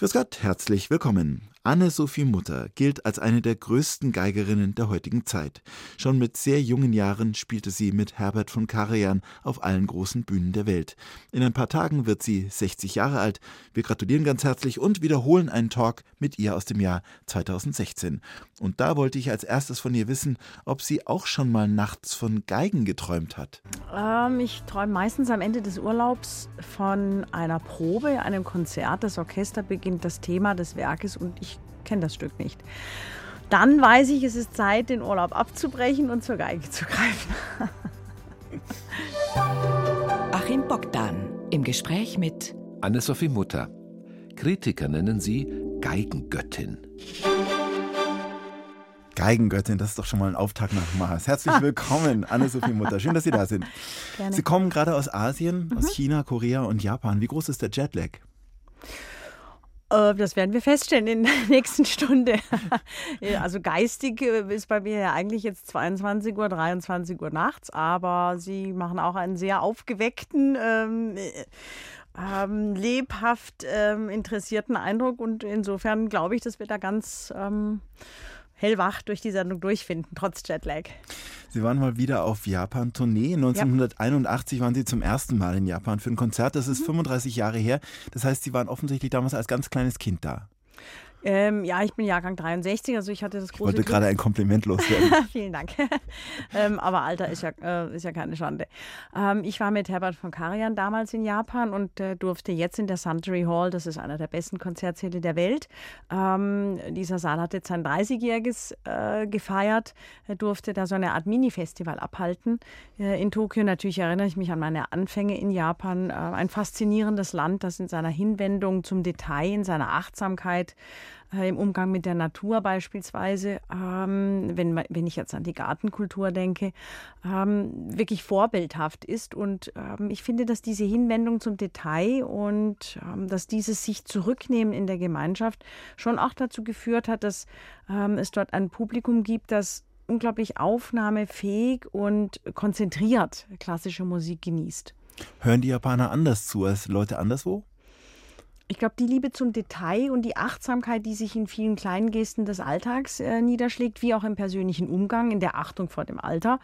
Grüß Gott, herzlich willkommen. Anne-Sophie Mutter gilt als eine der größten Geigerinnen der heutigen Zeit. Schon mit sehr jungen Jahren spielte sie mit Herbert von Karajan auf allen großen Bühnen der Welt. In ein paar Tagen wird sie 60 Jahre alt. Wir gratulieren ganz herzlich und wiederholen einen Talk mit ihr aus dem Jahr 2016. Und da wollte ich als erstes von ihr wissen, ob sie auch schon mal nachts von Geigen geträumt hat. Ähm, ich träume meistens am Ende des Urlaubs von einer Probe, einem Konzert. Das Orchester beginnt das Thema des Werkes und ich kenne das Stück nicht. Dann weiß ich, es ist Zeit, den Urlaub abzubrechen und zur Geige zu greifen. Achim Bogdan im Gespräch mit Anne-Sophie Mutter. Kritiker nennen sie Geigengöttin. Geigengöttin, das ist doch schon mal ein Auftakt nach Mars. Herzlich willkommen, Anne-Sophie Mutter. Schön, dass Sie da sind. Gerne. Sie kommen gerade aus Asien, mhm. aus China, Korea und Japan. Wie groß ist der Jetlag? Äh, das werden wir feststellen in der nächsten Stunde. also geistig äh, ist bei mir ja eigentlich jetzt 22 Uhr, 23 Uhr nachts, aber Sie machen auch einen sehr aufgeweckten, ähm, ähm, lebhaft ähm, interessierten Eindruck und insofern glaube ich, dass wir da ganz ähm, hellwach durch die Sendung durchfinden, trotz Jetlag. Sie waren mal wieder auf Japan-Tournee. 1981 ja. waren Sie zum ersten Mal in Japan für ein Konzert. Das ist mhm. 35 Jahre her. Das heißt, Sie waren offensichtlich damals als ganz kleines Kind da. Ähm, ja, ich bin Jahrgang 63, also ich hatte das große. Ich wollte gerade ein Kompliment loswerden. Vielen Dank. ähm, aber Alter ist ja, äh, ist ja keine Schande. Ähm, ich war mit Herbert von Karajan damals in Japan und äh, durfte jetzt in der Suntory Hall, das ist einer der besten Konzertsäle der Welt. Ähm, dieser Saal hat jetzt sein 30-jähriges äh, gefeiert, er durfte da so eine Art Mini-Festival abhalten. Äh, in Tokio natürlich erinnere ich mich an meine Anfänge in Japan. Äh, ein faszinierendes Land, das in seiner Hinwendung zum Detail, in seiner Achtsamkeit, äh, im Umgang mit der Natur beispielsweise, ähm, wenn, wenn ich jetzt an die Gartenkultur denke, ähm, wirklich vorbildhaft ist. Und ähm, ich finde, dass diese Hinwendung zum Detail und ähm, dass dieses sich zurücknehmen in der Gemeinschaft schon auch dazu geführt hat, dass ähm, es dort ein Publikum gibt, das unglaublich aufnahmefähig und konzentriert klassische Musik genießt. Hören die Japaner anders zu als Leute anderswo? Ich glaube, die Liebe zum Detail und die Achtsamkeit, die sich in vielen kleinen Gesten des Alltags äh, niederschlägt, wie auch im persönlichen Umgang, in der Achtung vor dem Alter,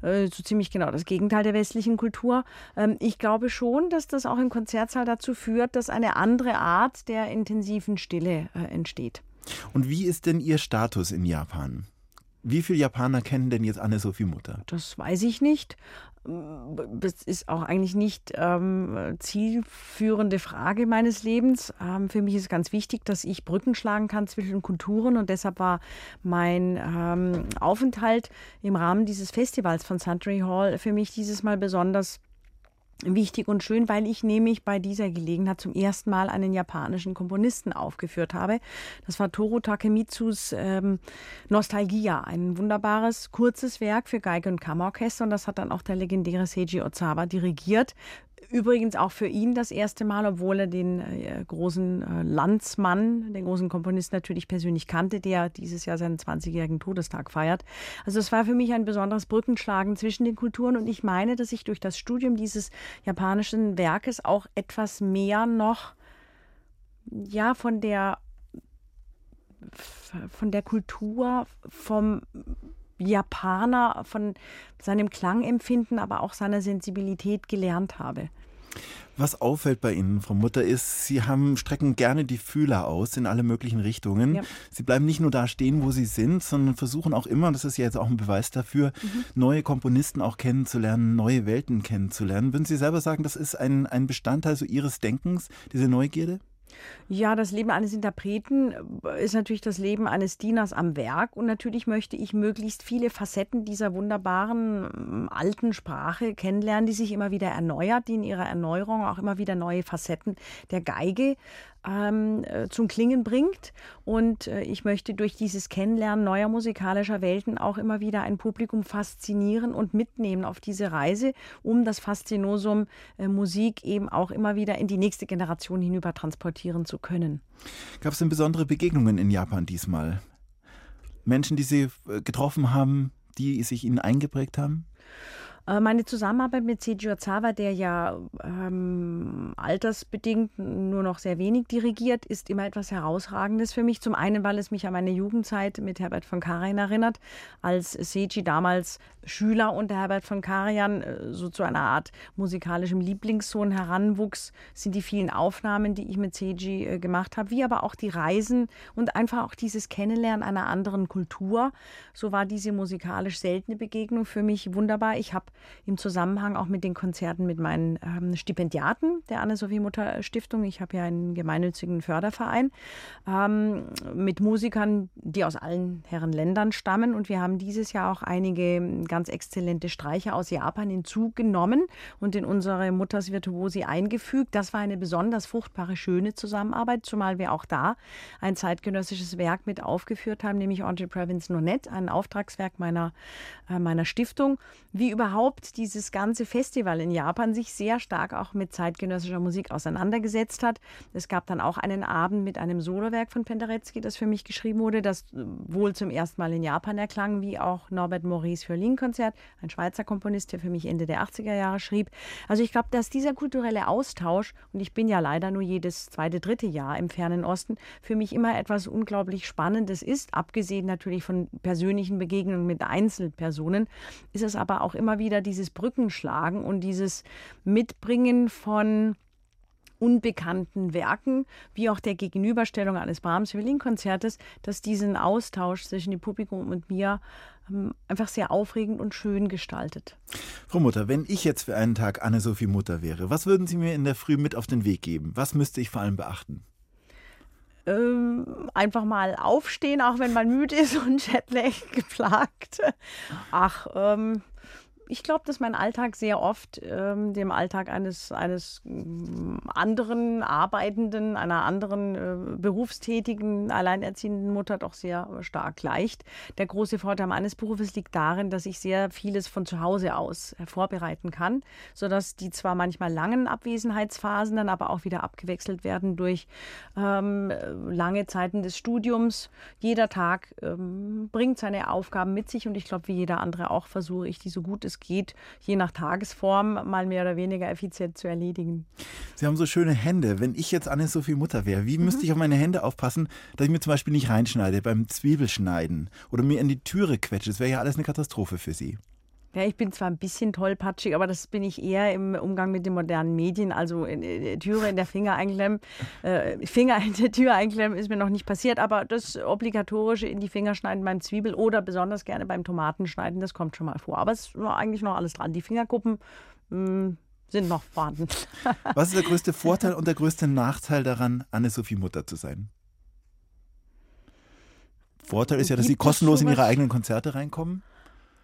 äh, so ziemlich genau das Gegenteil der westlichen Kultur. Ähm, ich glaube schon, dass das auch im Konzertsaal dazu führt, dass eine andere Art der intensiven Stille äh, entsteht. Und wie ist denn Ihr Status in Japan? Wie viele Japaner kennen denn jetzt Anne-Sophie Mutter? Das weiß ich nicht. Das ist auch eigentlich nicht ähm, zielführende Frage meines Lebens. Ähm, für mich ist ganz wichtig, dass ich Brücken schlagen kann zwischen Kulturen und deshalb war mein ähm, Aufenthalt im Rahmen dieses Festivals von Suntory Hall für mich dieses Mal besonders wichtig und schön, weil ich nämlich bei dieser Gelegenheit zum ersten Mal einen japanischen Komponisten aufgeführt habe. Das war Toru Takemitsus ähm, Nostalgia, ein wunderbares, kurzes Werk für Geige und Kammerorchester und das hat dann auch der legendäre Seiji Ozawa dirigiert. Übrigens auch für ihn das erste Mal, obwohl er den äh, großen äh, Landsmann, den großen Komponisten natürlich persönlich kannte, der dieses Jahr seinen 20-jährigen Todestag feiert. Also es war für mich ein besonderes Brückenschlagen zwischen den Kulturen und ich meine, dass ich durch das Studium dieses japanischen Werkes auch etwas mehr noch ja von der von der Kultur, vom Japaner, von seinem Klangempfinden, aber auch seiner Sensibilität gelernt habe. Was auffällt bei Ihnen, Frau Mutter, ist, Sie haben strecken gerne die Fühler aus in alle möglichen Richtungen. Ja. Sie bleiben nicht nur da stehen, wo Sie sind, sondern versuchen auch immer, das ist ja jetzt auch ein Beweis dafür, mhm. neue Komponisten auch kennenzulernen, neue Welten kennenzulernen. Würden Sie selber sagen, das ist ein, ein Bestandteil so Ihres Denkens, diese Neugierde? Ja, das Leben eines Interpreten äh, ist natürlich das Leben eines Dieners am Werk. Und natürlich möchte ich möglichst viele Facetten dieser wunderbaren ähm, alten Sprache kennenlernen, die sich immer wieder erneuert, die in ihrer Erneuerung auch immer wieder neue Facetten der Geige ähm, äh, zum Klingen bringt. Und äh, ich möchte durch dieses Kennenlernen neuer musikalischer Welten auch immer wieder ein Publikum faszinieren und mitnehmen auf diese Reise, um das Faszinosum äh, Musik eben auch immer wieder in die nächste Generation hinüber transportieren zu können. Gab es denn besondere Begegnungen in Japan diesmal? Menschen, die Sie äh, getroffen haben, die sich Ihnen eingeprägt haben? Äh, meine Zusammenarbeit mit Seiji Ozawa, der ja ähm, altersbedingt nur noch sehr wenig dirigiert, ist immer etwas Herausragendes für mich. Zum einen, weil es mich an meine Jugendzeit mit Herbert von Karajan erinnert, als Seiji damals Schüler unter Herbert von Karajan äh, so zu einer Art musikalischem Lieblingssohn heranwuchs, sind die vielen Aufnahmen, die ich mit Seiji äh, gemacht habe, wie aber auch die Reisen und einfach auch dieses Kennenlernen einer anderen Kultur. So war diese musikalisch seltene Begegnung für mich wunderbar. Ich habe im Zusammenhang auch mit den Konzerten mit meinen ähm, Stipendiaten der Anne-Sophie-Mutter-Stiftung. Ich habe ja einen gemeinnützigen Förderverein ähm, mit Musikern, die aus allen Herren Ländern stammen. Und wir haben dieses Jahr auch einige ganz exzellente Streicher aus Japan hinzugenommen und in unsere Mutters Virtuosi eingefügt. Das war eine besonders fruchtbare, schöne Zusammenarbeit, zumal wir auch da ein zeitgenössisches Werk mit aufgeführt haben, nämlich Andre Previns Nonette, ein Auftragswerk meiner, äh, meiner Stiftung. Wie überhaupt überhaupt dieses ganze Festival in Japan sich sehr stark auch mit zeitgenössischer Musik auseinandergesetzt hat. Es gab dann auch einen Abend mit einem Solowerk von Penderecki, das für mich geschrieben wurde, das wohl zum ersten Mal in Japan erklang, wie auch Norbert Maurice Violinkonzert, ein Schweizer Komponist, der für mich Ende der 80er Jahre schrieb. Also ich glaube, dass dieser kulturelle Austausch, und ich bin ja leider nur jedes zweite, dritte Jahr im fernen Osten, für mich immer etwas unglaublich Spannendes ist, abgesehen natürlich von persönlichen Begegnungen mit Einzelpersonen, ist es aber auch immer wieder dieses Brückenschlagen und dieses Mitbringen von unbekannten Werken, wie auch der Gegenüberstellung eines Brahms Violinkonzertes, dass diesen Austausch zwischen dem Publikum und mir ähm, einfach sehr aufregend und schön gestaltet. Frau Mutter, wenn ich jetzt für einen Tag Anne-Sophie Mutter wäre, was würden Sie mir in der Früh mit auf den Weg geben? Was müsste ich vor allem beachten? Ähm, einfach mal aufstehen, auch wenn man müde ist und Jetlag geplagt. Ach, ähm, ich glaube, dass mein Alltag sehr oft ähm, dem Alltag eines, eines mm, anderen Arbeitenden, einer anderen äh, berufstätigen, alleinerziehenden Mutter doch sehr stark gleicht. Der große Vorteil meines Berufes liegt darin, dass ich sehr vieles von zu Hause aus vorbereiten kann, sodass die zwar manchmal langen Abwesenheitsphasen dann aber auch wieder abgewechselt werden durch ähm, lange Zeiten des Studiums. Jeder Tag ähm, bringt seine Aufgaben mit sich und ich glaube, wie jeder andere auch versuche ich, die so gut es geht, je nach Tagesform mal mehr oder weniger effizient zu erledigen. Sie haben so schöne Hände. Wenn ich jetzt Anne-Sophie Mutter wäre, wie mhm. müsste ich auf meine Hände aufpassen, dass ich mir zum Beispiel nicht reinschneide beim Zwiebelschneiden oder mir in die Türe quetsche? Das wäre ja alles eine Katastrophe für Sie. Ja, ich bin zwar ein bisschen tollpatschig, aber das bin ich eher im Umgang mit den modernen Medien. Also in, in, Türe in der Finger einklemmen, äh, Finger in der Tür einklemmen ist mir noch nicht passiert, aber das obligatorische in die Finger schneiden beim Zwiebel oder besonders gerne beim Tomatenschneiden, das kommt schon mal vor. Aber es ist eigentlich noch alles dran. Die Fingerkuppen mh, hm, sind noch vorhanden. Was ist der größte Vorteil und der größte Nachteil daran, Anne-Sophie Mutter zu sein? Vorteil ist ja, dass Sie kostenlos in Ihre eigenen Konzerte reinkommen.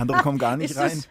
Andere kommen gar nicht rein.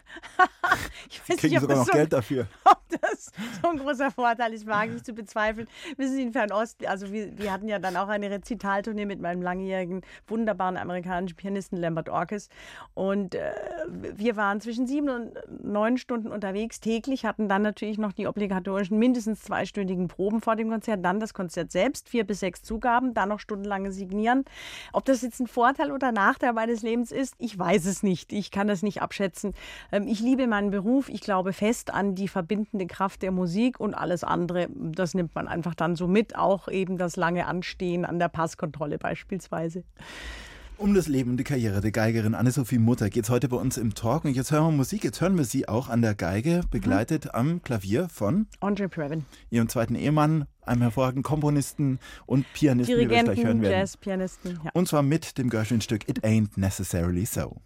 ich weiß kriegen nicht, sogar noch so, Geld dafür. Ob das so ein großer Vorteil ist, wage ich zu bezweifeln. Wissen Sie, in Fernost, also wir, wir hatten ja dann auch eine Rezitaltournee mit meinem langjährigen, wunderbaren amerikanischen Pianisten Lambert Orkes. Und äh, wir waren zwischen sieben und neun Stunden unterwegs täglich, hatten dann natürlich noch die obligatorischen mindestens zweistündigen Proben vor dem Konzert, dann das Konzert selbst, vier bis sechs Zugaben, dann noch stundenlange Signieren. Ob das jetzt ein Vorteil oder Nachteil meines Lebens ist, ich weiß es nicht. Ich kann das nicht abschätzen. Ähm, ich liebe meinen Beruf. Ich glaube fest an die verbindende Kraft der Musik und alles andere, das nimmt man einfach dann so mit. Auch eben das lange Anstehen an der Passkontrolle beispielsweise. Um das Leben und die Karriere der Geigerin Anne-Sophie Mutter geht es heute bei uns im Talk. Und jetzt hören wir Musik. Jetzt hören wir sie auch an der Geige, begleitet mhm. am Klavier von Andre Previn. Ihrem zweiten Ehemann, einem hervorragenden Komponisten und Pianisten, Dirigenten, wie wir gleich hören werden. Jazzpianisten. Ja. Und zwar mit dem Gershwin-Stück It Ain't Necessarily So.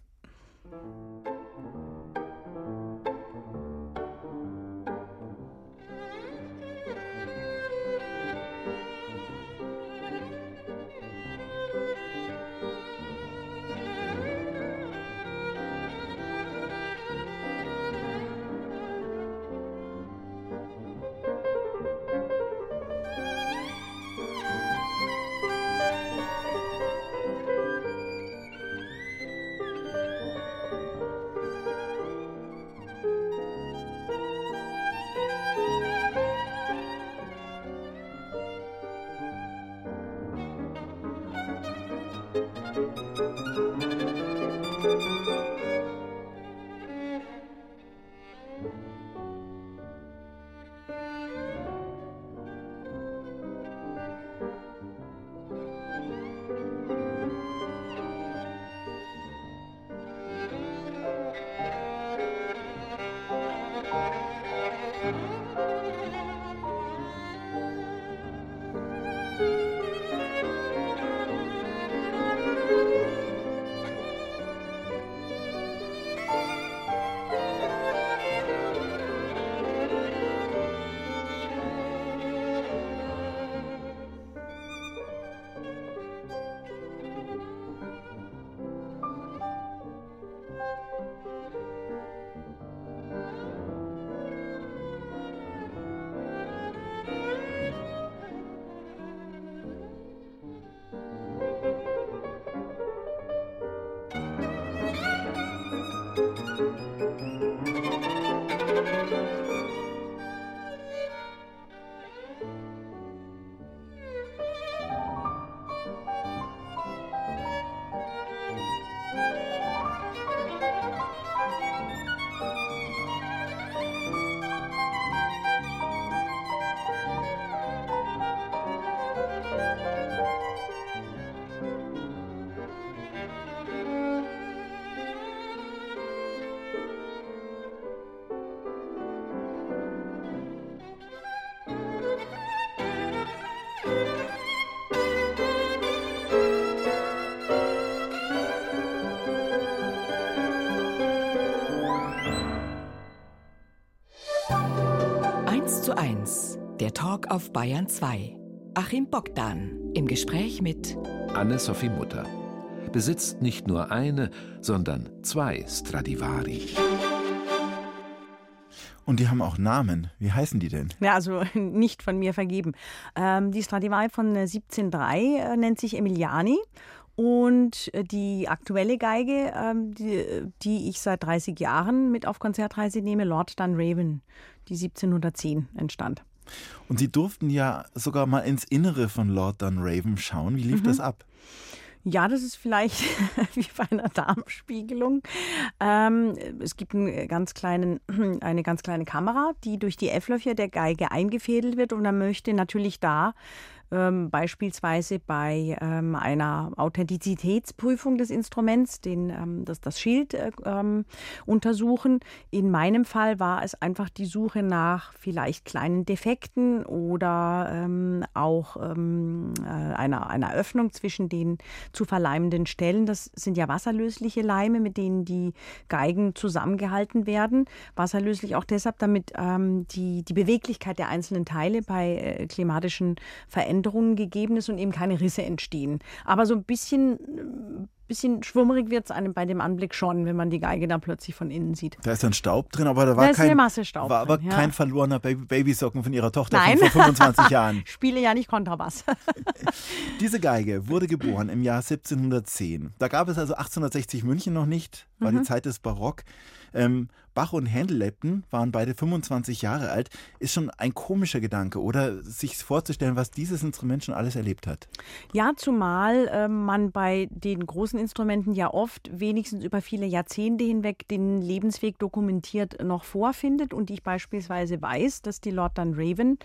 Auf Bayern 2. Achim Bogdan im Gespräch mit Anne-Sophie Mutter besitzt nicht nur eine, sondern zwei Stradivari. Und die haben auch Namen. Wie heißen die denn? Ja, also nicht von mir vergeben. Ähm, die Stradivari von 1703 äh, nennt sich Emiliani und äh, die aktuelle Geige, ähm, die, die, ich seit 30 Jahren mit auf Konzertreise nehme, Lord Dunraven, die 1710 entstand. Und Sie durften ja sogar mal ins Innere von Lord Dunraven schauen. Wie lief mhm. das ab? Ja, das ist vielleicht wie bei einer Darmspiegelung. Ähm, es gibt einen ganz kleinen, eine ganz kleine Kamera, die durch die F-Löcher der Geige eingefädelt wird und man möchte natürlich da ähm, beispielsweise bei ähm, einer Authentizitätsprüfung des Instruments, den, ähm, das, das Schild äh, ähm, untersuchen. In meinem Fall war es einfach die Suche nach vielleicht kleinen Defekten oder ähm, auch ähm, äh, einer, einer Öffnung zwischen den zu verleimenden Stellen. Das sind ja wasserlösliche Leime, mit denen die Geigen zusammengehalten werden. Wasserlöslich auch deshalb, damit die, die Beweglichkeit der einzelnen Teile bei äh, klimatischen Veränderungen Veränderungen gegeben ist und eben keine Risse entstehen. Aber so ein bisschen bisschen schwummerig wird es einem bei dem Anblick schon, wenn man die Geige da plötzlich von innen sieht. Da ist dann Staub drin, aber da war, da kein, eine Masse Staub war aber drin, kein verlorener Baby Babysocken von ihrer Tochter Nein. von vor 25 Jahren. Spiele ja nicht Kontrabass. Diese Geige wurde geboren im Jahr 1710. Da gab es also 1860 München noch nicht, war mhm. die Zeit des Barock. Ähm, Bach und Händel lebten, waren beide 25 Jahre alt. Ist schon ein komischer Gedanke, oder? Sich vorzustellen, was dieses Instrument schon alles erlebt hat. Ja, zumal äh, man bei den großen Instrumenten ja oft wenigstens über viele Jahrzehnte hinweg den Lebensweg dokumentiert noch vorfindet. Und ich beispielsweise weiß, dass die Lord Dunraven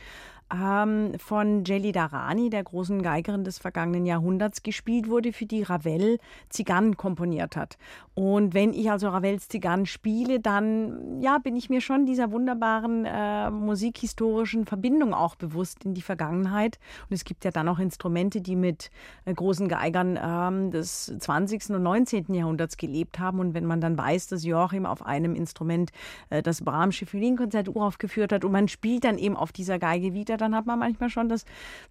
ähm, von Jelly Darani, der großen Geigerin des vergangenen Jahrhunderts, gespielt wurde, für die Ravel Zigarren komponiert hat. Und wenn ich also Ravels Zigarren spiele, dann ja, bin ich mir schon dieser wunderbaren äh, musikhistorischen Verbindung auch bewusst in die Vergangenheit. Und es gibt ja dann auch Instrumente, die mit äh, großen Geigern äh, des 20. und 19. Jahrhunderts gelebt haben. Und wenn man dann weiß, dass Joachim auf einem Instrument äh, das Brahmsche Violinkonzert uraufgeführt hat und man spielt dann eben auf dieser Geige wieder, dann hat man manchmal schon das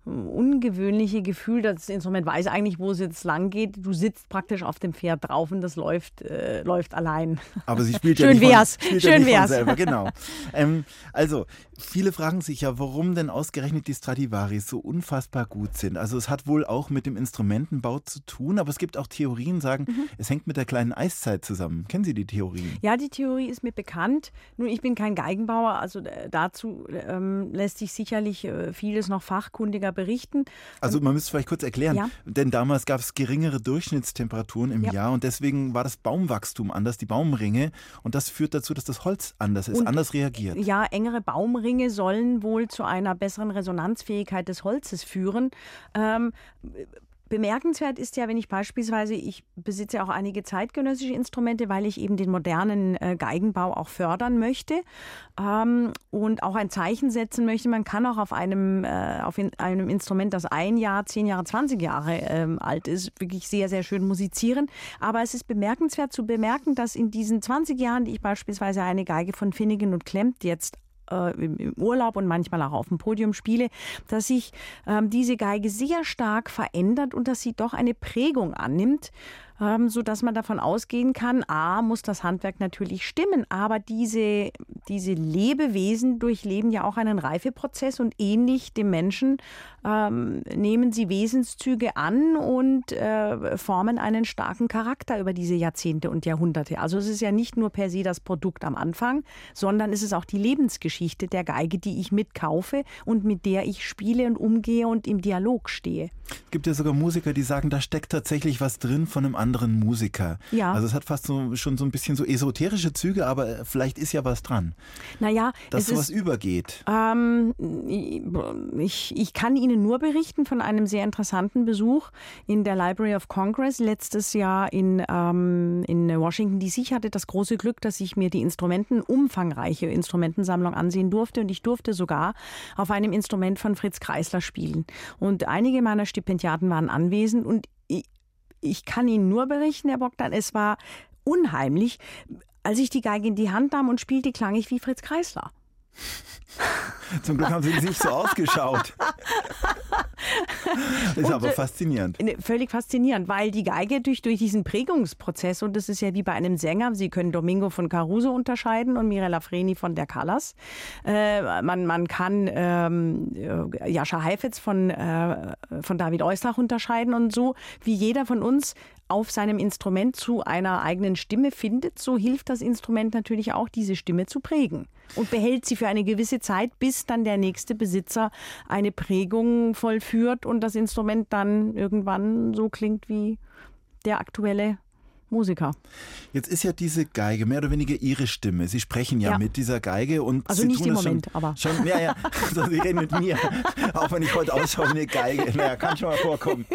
ungewöhnliche Gefühl, dass das Instrument weiß eigentlich, wo es jetzt lang geht. Du sitzt praktisch auf dem Pferd drauf und das läuft, äh, läuft allein. Aber sie spielt Schön ja nicht wär's. Von, spielt Schön ja wär's. selber, genau. ähm, also, viele fragen sich ja, warum denn ausgerechnet die Stradivaris so unfassbar gut sind. Also es hat wohl auch mit dem Instrumentenbau zu tun, aber es gibt auch Theorien, sagen, mhm. es hängt mit der kleinen Eiszeit zusammen. Kennen Sie die Theorien? Ja, die Theorie ist mir bekannt. Nun, ich bin kein Geigenbauer, also äh, dazu ähm, lässt sich sicherlich ich äh, vieles noch fachkundiger berichten. Also man müsste vielleicht kurz erklären, ja. denn damals gab es geringere Durchschnittstemperaturen im ja. Jahr und deswegen war das Baumwachstum anders, die Baumringe und das führt dazu, dass das Holz anders ist, und, anders reagiert. Ja, engere Baumringe sollen wohl zu einer besseren Resonanzfähigkeit des Holzes führen. Ähm, Bemerkenswert ist ja, wenn ich beispielsweise, ich besitze auch einige zeitgenössische Instrumente, weil ich eben den modernen äh, Geigenbau auch fördern möchte ähm, und auch ein Zeichen setzen möchte. Man kann auch auf einem, äh, auf in, einem Instrument, das ein Jahr, zehn Jahre, 20 Jahre ähm, alt ist, wirklich sehr, sehr schön musizieren. Aber es ist bemerkenswert zu bemerken, dass in diesen 20 Jahren, die ich beispielsweise eine Geige von Finnegan und Klemmt jetzt äh, im Urlaub und manchmal auch auf dem Podium spiele, dass sich ähm, diese Geige sehr stark verändert und dass sie doch eine Prägung annimmt ähm, so dass man davon ausgehen kann, a, muss das Handwerk natürlich stimmen, aber diese, diese Lebewesen durchleben ja auch einen Reifeprozess und ähnlich dem Menschen ähm, nehmen sie Wesenszüge an und äh, formen einen starken Charakter über diese Jahrzehnte und Jahrhunderte. Also es ist ja nicht nur per se das Produkt am Anfang, sondern es ist auch die Lebensgeschichte der Geige, die ich mitkaufe und mit der ich spiele und umgehe und im Dialog stehe. Es gibt ja sogar Musiker, die sagen, da steckt tatsächlich was drin von einem anderen anderen Musiker. Ja. Also es hat fast so, schon so ein bisschen so esoterische Züge, aber vielleicht ist ja was dran. Naja, dass sowas ist, übergeht. Ähm, ich, ich kann Ihnen nur berichten von einem sehr interessanten Besuch in der Library of Congress letztes Jahr in, ähm, in Washington DC. Ich hatte das große Glück, dass ich mir die Instrumenten, umfangreiche Instrumentensammlung ansehen durfte und ich durfte sogar auf einem Instrument von Fritz Kreisler spielen. Und einige meiner Stipendiaten waren anwesend und ich kann Ihnen nur berichten, Herr Bogdan, es war unheimlich. Als ich die Geige in die Hand nahm und spielte, klang ich wie Fritz Kreisler. Zum Glück haben sie nicht so ausgeschaut. ist aber äh, faszinierend. Ne, völlig faszinierend, weil die Geige durch, durch diesen Prägungsprozess, und das ist ja wie bei einem Sänger, Sie können Domingo von Caruso unterscheiden und Mirella Freni von der Callas. Äh, man, man kann ähm, äh, Jascha Heifetz von, äh, von David Eustach unterscheiden und so, wie jeder von uns auf seinem Instrument zu einer eigenen Stimme findet, so hilft das Instrument natürlich auch, diese Stimme zu prägen. Und behält sie für eine gewisse Zeit, bis dann der nächste Besitzer eine Prägung vollführt und das Instrument dann irgendwann so klingt wie der aktuelle Musiker. Jetzt ist ja diese Geige mehr oder weniger Ihre Stimme. Sie sprechen ja, ja. mit dieser Geige und also Sie nicht tun im Moment, schon, aber schon, ja, ja, also Sie reden mit mir, auch wenn ich heute ausschaue wie eine Geige. Naja, kann schon mal vorkommen.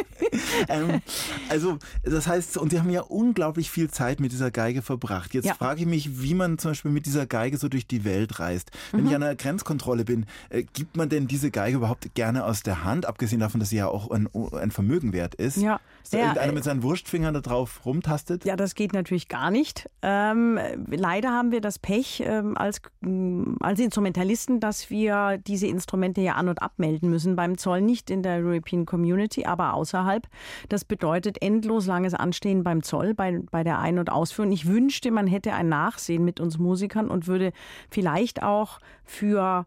ähm, also das heißt, und Sie haben ja unglaublich viel Zeit mit dieser Geige verbracht. Jetzt ja. frage ich mich, wie man zum Beispiel mit dieser Geige so durch die Welt reist. Wenn mhm. ich an einer Grenzkontrolle bin, äh, gibt man denn diese Geige überhaupt gerne aus der Hand, abgesehen davon, dass sie ja auch ein, ein Vermögen wert ist? Ja. Ist da irgendeiner äh, mit seinen Wurstfingern da drauf rumtastet? Ja, das geht natürlich gar nicht. Ähm, leider haben wir das Pech ähm, als, äh, als Instrumentalisten, dass wir diese Instrumente ja an- und abmelden müssen beim Zoll, nicht in der European Community, aber außerhalb. Das bedeutet endlos langes Anstehen beim Zoll, bei, bei der Ein- und Ausführung. Ich wünschte, man hätte ein Nachsehen mit uns Musikern und würde vielleicht auch für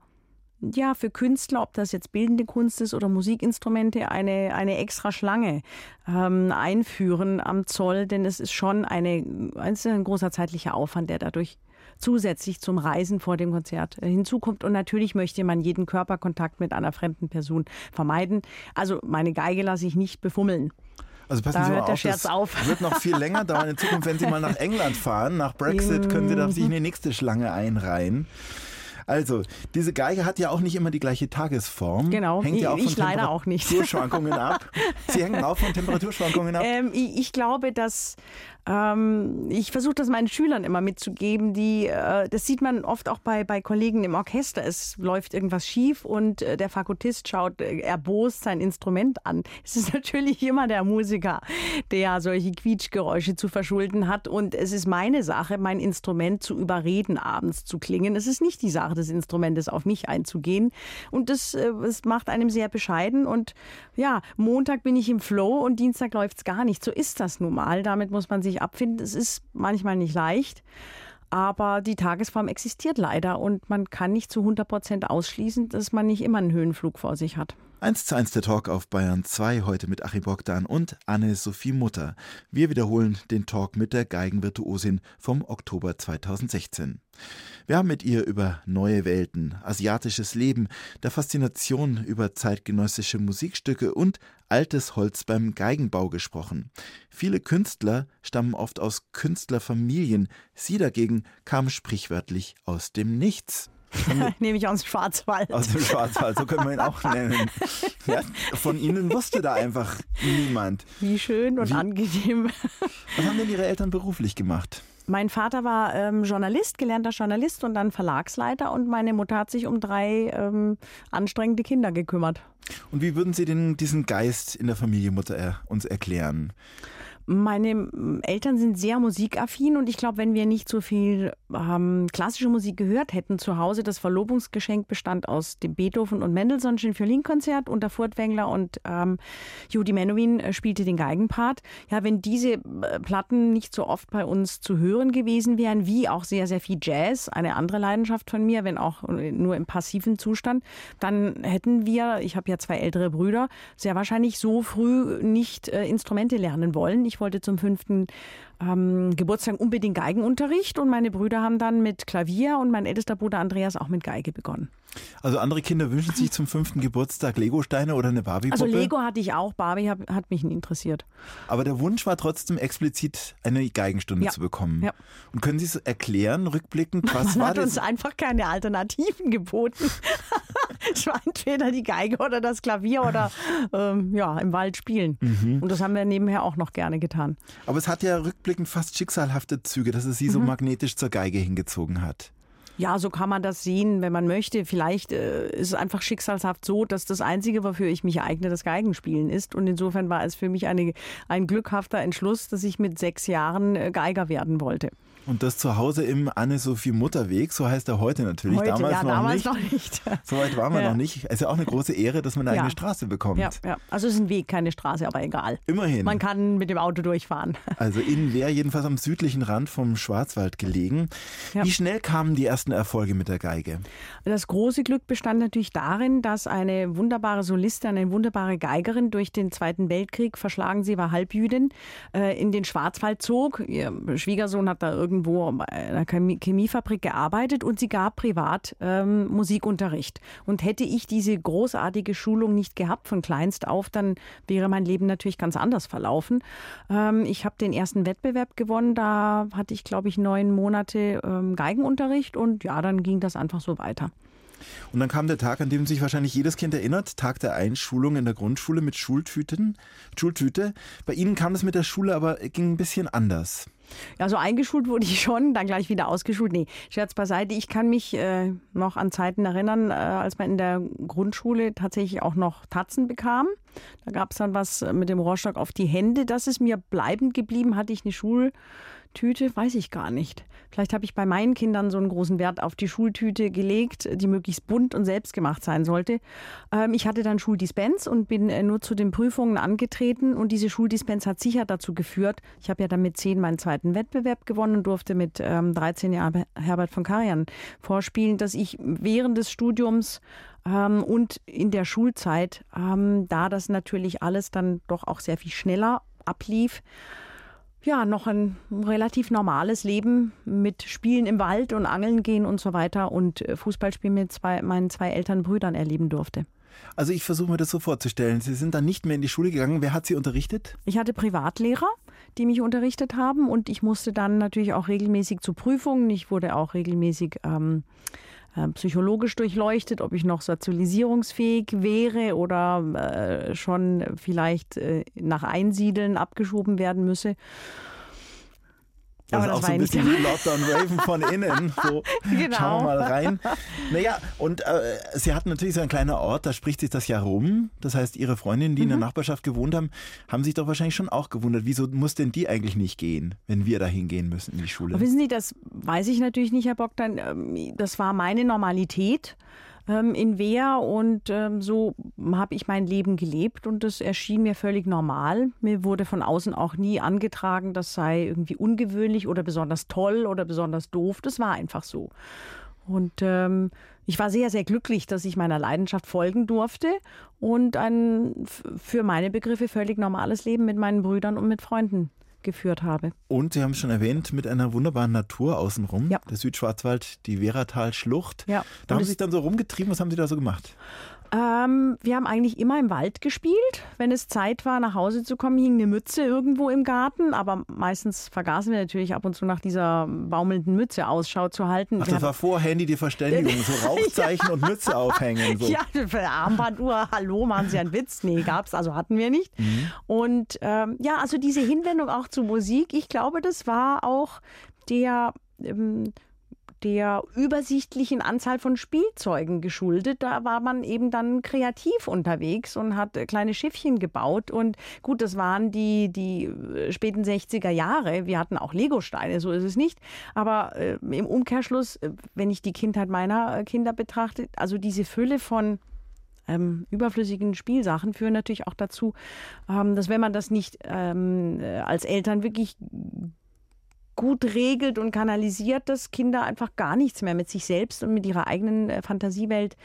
ja, für Künstler, ob das jetzt bildende Kunst ist oder Musikinstrumente, eine, eine extra Schlange ähm, einführen am Zoll, denn es ist schon eine, ein großer zeitlicher Aufwand, der dadurch zusätzlich zum Reisen vor dem Konzert äh, hinzukommt. Und natürlich möchte man jeden Körperkontakt mit einer fremden Person vermeiden. Also meine Geige lasse ich nicht befummeln. Also passen da Sie mal auf, das auf. wird noch viel länger dauern in Zukunft. Wenn Sie mal nach England fahren, nach Brexit, können Sie da sich in die nächste Schlange einreihen. Also, diese Geige hat ja auch nicht immer die gleiche Tagesform. Genau, hängt ja auch ich leider auch nicht. Temperaturschwankungen ab. Sie hängen auch von Temperaturschwankungen ab? Ähm, ich glaube, dass ähm, ich versuche das meinen Schülern immer mitzugeben, die, äh, das sieht man oft auch bei, bei Kollegen im Orchester. Es läuft irgendwas schief und äh, der Fakultist schaut äh, erbost sein Instrument an. Es ist natürlich immer der Musiker, der solche Quietschgeräusche zu verschulden hat. Und es ist meine Sache, mein Instrument zu überreden, abends zu klingen. Es ist nicht die Sache des Instrumentes, auf mich einzugehen. Und das, äh, das macht einem sehr bescheiden. Und ja, Montag bin ich im Flow und Dienstag läuft es gar nicht. So ist das nun mal. Damit muss man sich sich abfinden. Es ist manchmal nicht leicht. Aber die Tagesform existiert leider und man kann nicht zu 100 Prozent ausschließen, dass man nicht immer einen Höhenflug vor sich hat. 1 zu 1 der Talk auf Bayern 2, heute mit Achim Bogdan und Anne-Sophie Mutter. Wir wiederholen den Talk mit der Geigenvirtuosin vom Oktober 2016. Wir haben mit ihr über neue Welten, asiatisches Leben, der Faszination über zeitgenössische Musikstücke und altes Holz beim Geigenbau gesprochen. Viele Künstler stammen oft aus Künstlerfamilien, sie dagegen kamen sprichwörtlich aus dem Nichts. Nehme ich aus dem Schwarzwald. Aus dem Schwarzwald, so können wir ihn auch nennen. Ja, von Ihnen wusste da einfach niemand. Wie schön und Wie- angenehm. Was haben denn Ihre Eltern beruflich gemacht? Mein Vater war ähm, Journalist, gelernter Journalist und dann Verlagsleiter und meine Mutter hat sich um drei ähm, anstrengende Kinder gekümmert. Und wie würden Sie denn diesen Geist in der Familie Mutter er, uns erklären? Meine ähm, Eltern sind sehr musikaffin und ich glaube, wenn wir nicht so viel ähm, klassische Musik gehört hätten zu Hause, das Verlobungsgeschenk bestand aus dem Beethoven und Mendelssohnschen Violinkonzert unter Furtwängler und ähm, Judy Menowin äh, spielte den Geigenpart. Ja, wenn diese äh, Platten nicht so oft bei uns zu hören gewesen wären, wie auch sehr, sehr viel Jazz, eine andere Leidenschaft von mir, wenn auch äh, nur im passiven Zustand, dann hätten wir, ich habe ja zwei ältere Brüder, sehr wahrscheinlich so früh nicht äh, Instrumente lernen wollen. Ich wollte zum fünften ähm, Geburtstag unbedingt Geigenunterricht und meine Brüder haben dann mit Klavier und mein ältester Bruder Andreas auch mit Geige begonnen. Also andere Kinder wünschen sich zum fünften Geburtstag Legosteine oder eine Barbie-Puppe. Also Lego hatte ich auch, Barbie hab, hat mich nie interessiert. Aber der Wunsch war trotzdem explizit eine Geigenstunde Ja. zu bekommen. Ja. Und können Sie es erklären, rückblickend, was Man war hat uns das? einfach keine Alternativen geboten. es war entweder die Geige oder das Klavier oder ähm, ja, im Wald spielen. Mhm. Und das haben wir nebenher auch noch gerne getan. Aber es hat ja rückblickend fast schicksalhafte Züge, dass es Sie Mhm. so magnetisch zur Geige hingezogen hat. Ja, so kann man das sehen, wenn man möchte. Vielleicht äh, ist es einfach schicksalshaft so, dass das Einzige, wofür ich mich eigne, das Geigenspielen ist. Und insofern war es für mich eine, ein glückhafter Entschluss, dass ich mit sechs Jahren äh, Geiger werden wollte. Und das zu Hause im Anne-Sophie-Mutterweg, so heißt er heute natürlich. Heute, damals ja, noch damals nicht. noch nicht. So weit waren wir Ja. noch nicht. Es ist ja auch eine große Ehre, dass man eine Ja. eigene Straße bekommt. Ja, ja. Also es ist ein Weg, keine Straße, aber egal. Immerhin. Man kann mit dem Auto durchfahren. Also in Wehr, jedenfalls am südlichen Rand vom Schwarzwald gelegen. Wie schnell kamen die ersten Erfolge mit der Geige? Das große Glück bestand natürlich darin, dass eine wunderbare Solistin, eine wunderbare Geigerin durch den Zweiten Weltkrieg verschlagen, sie war Halbjüdin, äh, in den Schwarzwald zog. Ihr Schwiegersohn hat da irgendwo bei einer Chemie- Chemiefabrik gearbeitet und sie gab privat ähm, Musikunterricht. Und hätte ich diese großartige Schulung nicht gehabt von kleinst auf, dann wäre mein Leben natürlich ganz anders verlaufen. Ähm, ich habe den ersten Wettbewerb gewonnen, da hatte ich, glaube ich, neun Monate ähm, Geigenunterricht und ja, dann ging das einfach so weiter. Und dann kam der Tag, an dem sich wahrscheinlich jedes Kind erinnert, Tag der Einschulung in der Grundschule mit Schultüten, Schultüte. Bei Ihnen kam es mit der Schule aber ging ein bisschen anders. Ja, so eingeschult wurde ich schon, dann gleich wieder ausgeschult. Nee, Scherz beiseite. Ich kann mich äh, noch an Zeiten erinnern, äh, als man in der Grundschule tatsächlich auch noch Tatzen bekam. Da gab es dann was mit dem Rohrstock auf die Hände. Das ist mir bleibend geblieben. Hatte ich eine Schultüte? Weiß ich gar nicht. Vielleicht habe ich bei meinen Kindern so einen großen Wert auf die Schultüte gelegt, die möglichst bunt und selbstgemacht sein sollte. Ähm, ich hatte dann Schuldispens und bin äh, nur zu den Prüfungen angetreten. Und diese Schuldispens hat sicher dazu geführt, ich habe ja dann mit zehn meinen zweiten Wettbewerb gewonnen und durfte mit ähm, 13 Jahren Herbert von Karajan vorspielen, dass ich während des Studiums ähm, und in der Schulzeit, ähm, da das natürlich alles dann doch auch sehr viel schneller ablief, ja, noch ein relativ normales Leben mit Spielen im Wald und Angeln gehen und so weiter und äh, Fußballspielen mit zwei, meinen zwei älteren Brüdern erleben durfte. Also ich versuche mir das so vorzustellen. Sie sind dann nicht mehr in die Schule gegangen. Wer hat Sie unterrichtet? Ich hatte Privatlehrer, die mich unterrichtet haben und ich musste dann natürlich auch regelmäßig zu Prüfungen. Ich wurde auch regelmäßig ähm, äh, psychologisch durchleuchtet, ob ich noch sozialisierungsfähig wäre oder äh, schon vielleicht äh, nach Einsiedeln abgeschoben werden müsse. Das Aber ist das auch so ein bisschen wie Lockdown Raven von innen. So, Genau. Schauen wir mal rein. Naja, und äh, Sie hatten natürlich so ein kleiner Ort, da spricht sich das ja rum. Das heißt, Ihre Freundinnen, die in Mhm. der Nachbarschaft gewohnt haben, haben sich doch wahrscheinlich schon auch gewundert, wieso muss denn die eigentlich nicht gehen, wenn wir da hingehen müssen in die Schule? Aber wissen Sie, das weiß ich natürlich nicht, Herr Bogdan. Ähm, Das war meine Normalität ähm, in Wehr und ähm, so habe ich mein Leben gelebt und das erschien mir völlig normal. Mir wurde von außen auch nie angetragen, das sei irgendwie ungewöhnlich oder besonders toll oder besonders doof. Das war einfach so. Und ähm, ich war sehr, sehr glücklich, dass ich meiner Leidenschaft folgen durfte und ein für meine Begriffe völlig normales Leben mit meinen Brüdern und mit Freunden geführt habe. Und Sie haben es schon erwähnt, mit einer wunderbaren Natur außenrum, ja. der Südschwarzwald, die Weratal-Schlucht. Ja. Da haben Sie sich dann so rumgetrieben, was haben Sie da so gemacht? Ähm, wir haben eigentlich immer im Wald gespielt. Wenn es Zeit war, nach Hause zu kommen, hing eine Mütze irgendwo im Garten. Aber meistens vergaßen wir natürlich ab und zu nach dieser baumelnden Mütze Ausschau zu halten. Ach, das war vor Handy die Verständigung, so Rauchzeichen ja. und Mütze aufhängen. So. Ja, für Armbanduhr, hallo, machen Sie einen Witz? Nee, gab's, also hatten wir nicht. Mhm. Und ähm, ja, also diese Hinwendung auch zu Musik, ich glaube, das war auch der ähm, der übersichtlichen Anzahl von Spielzeugen geschuldet. Da war man eben dann kreativ unterwegs und hat kleine Schiffchen gebaut. Und gut, das waren die, die äh, späten 60er Jahre. Wir hatten auch Legosteine, so ist es nicht. Aber äh, im Umkehrschluss, äh, wenn ich die Kindheit meiner äh, Kinder betrachte, also diese Fülle von ähm, überflüssigen Spielsachen führen natürlich auch dazu, ähm, dass wenn man das nicht ähm, als Eltern wirklich gut regelt und kanalisiert, dass Kinder einfach gar nichts mehr mit sich selbst und mit ihrer eigenen äh, Fantasiewelt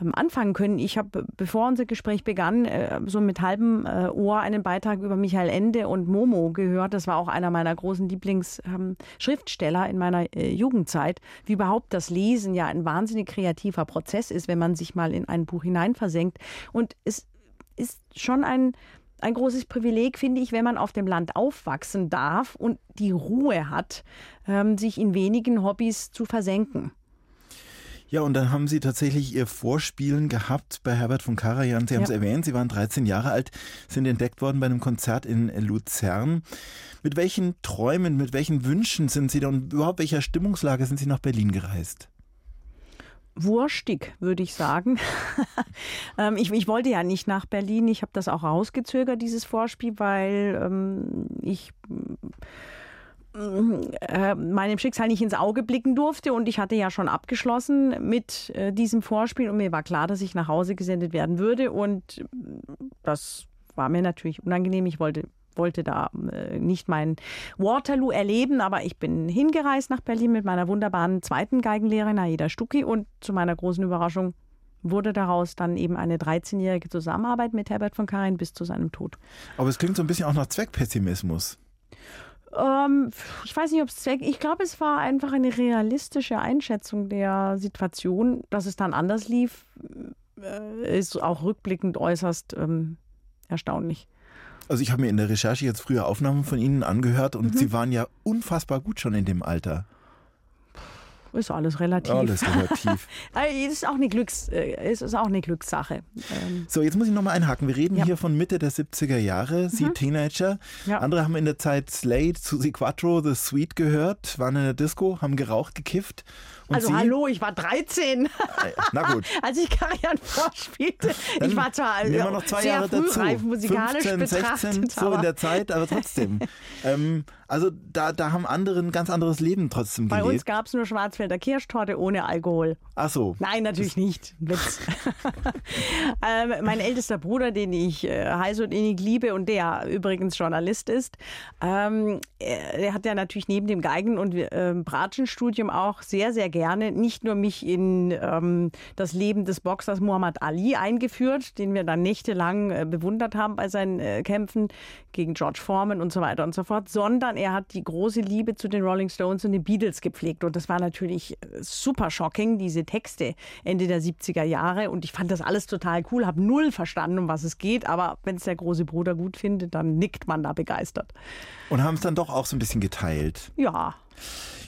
ähm, anfangen können. Ich habe, bevor unser Gespräch begann, äh, so mit halbem äh, Ohr einen Beitrag über Michael Ende und Momo gehört. Das war auch einer meiner großen Lieblingsschriftsteller ähm, in meiner Jugendzeit. Wie überhaupt das Lesen ja ein wahnsinnig kreativer Prozess ist, wenn man sich mal in ein Buch hineinversenkt. Und es ist schon ein ein großes Privileg, finde ich, wenn man auf dem Land aufwachsen darf und die Ruhe hat, ähm, sich in wenigen Hobbys zu versenken. Ja, und dann haben Sie tatsächlich Ihr Vorspielen gehabt bei Herbert von Karajan. Sie haben es erwähnt, Sie waren 13 Jahre alt, sind entdeckt worden bei einem Konzert in Luzern. Mit welchen Träumen, mit welchen Wünschen sind Sie da und überhaupt welcher Stimmungslage sind Sie nach Berlin gereist? Wurstig, würde ich sagen. ähm, ich, ich, wollte ja nicht nach Berlin. Ich habe das auch rausgezögert, dieses Vorspiel, weil ähm, ich äh, meinem Schicksal nicht ins Auge blicken durfte und ich hatte ja schon abgeschlossen mit äh, diesem Vorspiel und mir war klar, dass ich nach Hause gesendet werden würde und das war mir natürlich unangenehm. Ich wollte wollte da äh, nicht mein Waterloo erleben, aber ich bin hingereist nach Berlin mit meiner wunderbaren zweiten Geigenlehrerin Aida Stucki und zu meiner großen Überraschung wurde daraus dann eben eine 13-jährige Zusammenarbeit mit Herbert von Karin bis zu seinem Tod. Aber es klingt so ein bisschen auch nach Zweckpessimismus. Ähm, ich weiß nicht, ob es Zweck. Ich glaube, es war einfach eine realistische Einschätzung der Situation, dass es dann anders lief, äh, ist auch rückblickend äußerst ähm, erstaunlich. Also ich habe mir in der Recherche jetzt früher Aufnahmen von Ihnen angehört und mhm. Sie waren ja unfassbar gut schon in dem Alter. Ist alles relativ. Alles relativ. es ist auch eine, Glücks, äh, es ist auch eine Glückssache. Ähm. So, jetzt muss ich nochmal einhaken. Wir reden ja. hier von Mitte der 70er Jahre, Sie mhm. Teenager. Ja. Andere haben in der Zeit Slade, Susie Quattro, The Sweet gehört, waren in der Disco, haben geraucht, gekifft und also Sie? hallo, ich war 13. Äh, na gut. als ich Karian vorspielte. Dann ich war zwar immer noch zwei sehr Jahre frühreif dazu. musikalisch 15, betrachtet. 16, so in der Zeit, aber trotzdem. ähm, also da, da haben andere ein ganz anderes Leben trotzdem Bei gelebt. Bei uns gab es nur Schwarzwälder Kirschtorte ohne Alkohol. Ach so. Nein, natürlich das nicht. Witz. ähm, mein ältester Bruder, den ich äh, heiß und innig liebe und der übrigens Journalist ist, ähm, er, hat ja natürlich neben dem Geigen- und äh, Bratschenstudium auch sehr, sehr gerne nicht nur mich in ähm, das Leben des Boxers Muhammad Ali eingeführt, den wir dann nächtelang äh, bewundert haben bei seinen äh, Kämpfen gegen George Foreman und so weiter und so fort, sondern er hat die große Liebe zu den Rolling Stones und den Beatles gepflegt. Und das war natürlich äh, super shocking, diese Texte Ende der 70er Jahre. Und ich fand das alles total cool, habe null verstanden, um was es geht. Aber wenn es der große Bruder gut findet, dann nickt man da begeistert. Und haben es dann doch auch so ein bisschen geteilt. Ja.